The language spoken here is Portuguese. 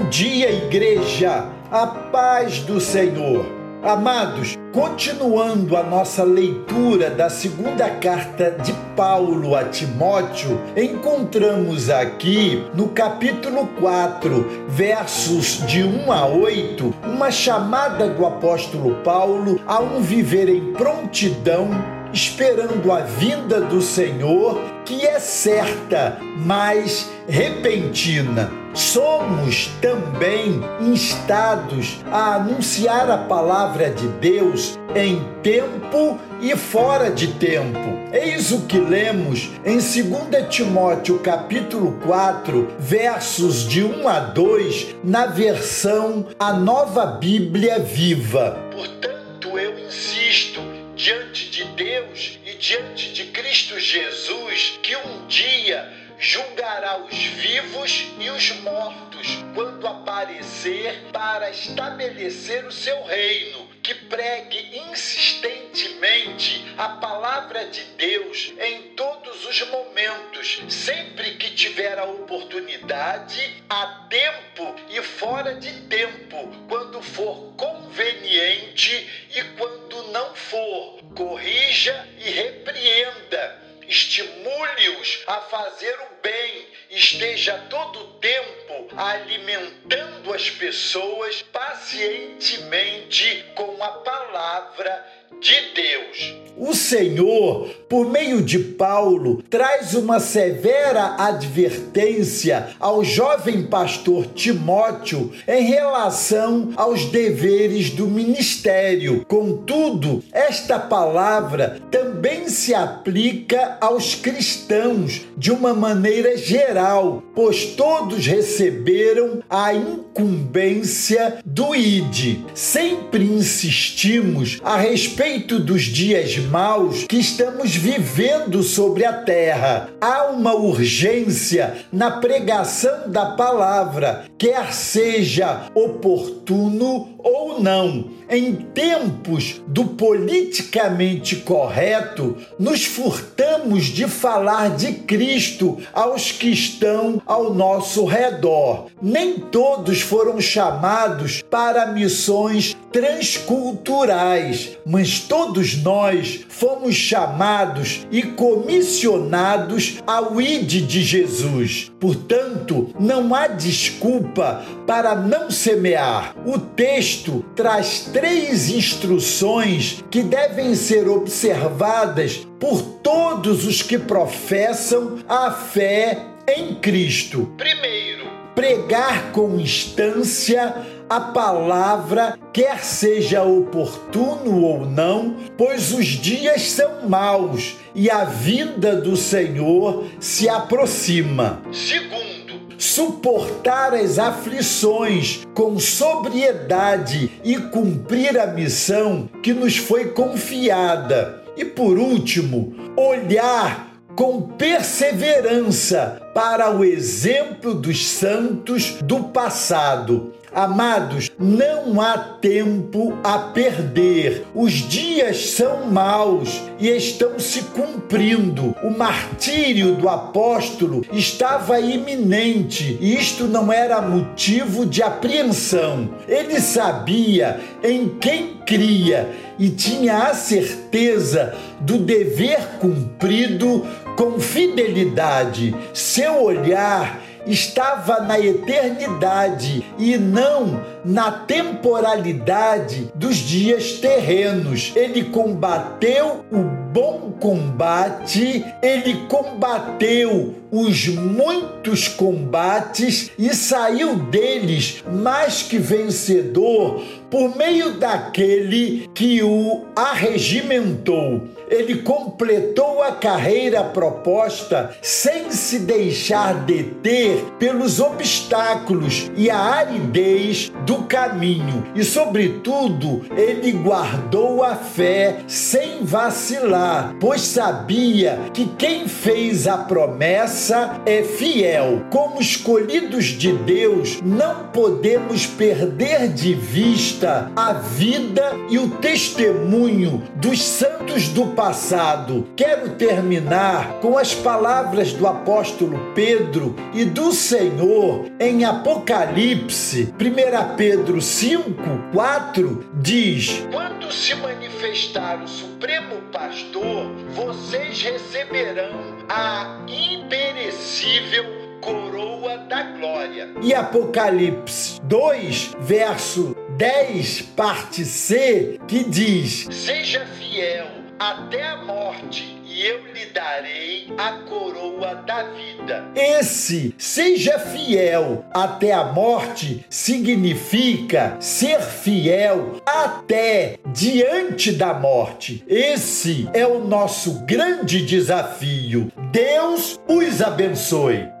Bom dia, igreja! A paz do Senhor. Amados, continuando a nossa leitura da segunda carta de Paulo a Timóteo, encontramos aqui no capítulo 4, versos de 1 a 8, uma chamada do apóstolo Paulo a um viver em prontidão esperando a vinda do Senhor, que é certa, mas repentina. Somos também instados a anunciar a palavra de Deus em tempo e fora de tempo. Eis o que lemos em 2 Timóteo capítulo 4, versos de 1 a 2, na versão A Nova Bíblia Viva. Portanto, eu insisto diante de Cristo Jesus que um dia julgará os vivos e os mortos quando aparecer para estabelecer o seu reino. Que pregue insistentemente a palavra de Deus em todos os momentos, sempre que tiver a oportunidade, a tempo e fora de tempo, quando for conveniente e quando não for. Corrija she esteja todo o tempo alimentando as pessoas pacientemente com a palavra de Deus. O Senhor, por meio de Paulo, traz uma severa advertência ao jovem pastor Timóteo em relação aos deveres do ministério. Contudo, esta palavra também se aplica aos cristãos de uma maneira geral, pois todos receberam a incumbência do ID. Sempre insistimos a respeito dos dias maus que estamos vivendo sobre a terra. Há uma urgência na pregação da palavra, quer seja oportuno ou não. Em tempos do politicamente correto, nos furtamos de falar de Cristo aos que estão ao nosso redor. Nem todos foram chamados para missões transculturais, mas todos nós fomos chamados e comissionados ao ID de Jesus. Portanto, não há desculpa para não semear. O texto traz três instruções que devem ser observadas por todos os que professam a fé em Cristo. Primeiro, pregar com instância a palavra, quer seja oportuno ou não, pois os dias são maus e a vinda do Senhor se aproxima. segundo, Suportar as aflições com sobriedade e cumprir a missão que nos foi confiada. E por último, olhar com perseverança para o exemplo dos santos do passado. Amados, não há tempo a perder. Os dias são maus e estão se cumprindo. O martírio do apóstolo estava iminente e isto não era motivo de apreensão. Ele sabia em quem cria e tinha a certeza do dever cumprido com fidelidade. Seu olhar estava na eternidade e não na temporalidade dos dias terrenos. Ele combateu o bom combate, ele combateu os muitos combates e saiu deles mais que vencedor por meio daquele que o arregimentou. Ele completou a carreira proposta sem se deixar deter pelos obstáculos e a aridez do caminho. E, sobretudo, ele guardou a fé sem vacilar pois sabia que quem fez a promessa é fiel. Como escolhidos de Deus, não podemos perder de vista a vida e o testemunho dos santos do passado. Quero terminar com as palavras do apóstolo Pedro e do Senhor em Apocalipse, 1 Pedro 5, 4, diz: Quando se manifestar o Supremo Pastor, vocês receberão a imperecível coroa da glória. E Apocalipse 2, verso 10, parte C, que diz: Seja fiel até a morte e eu lhe darei a coroa da vida. Esse seja fiel até a morte significa ser fiel até diante da morte. Esse é o nosso grande desafio. Deus os abençoe.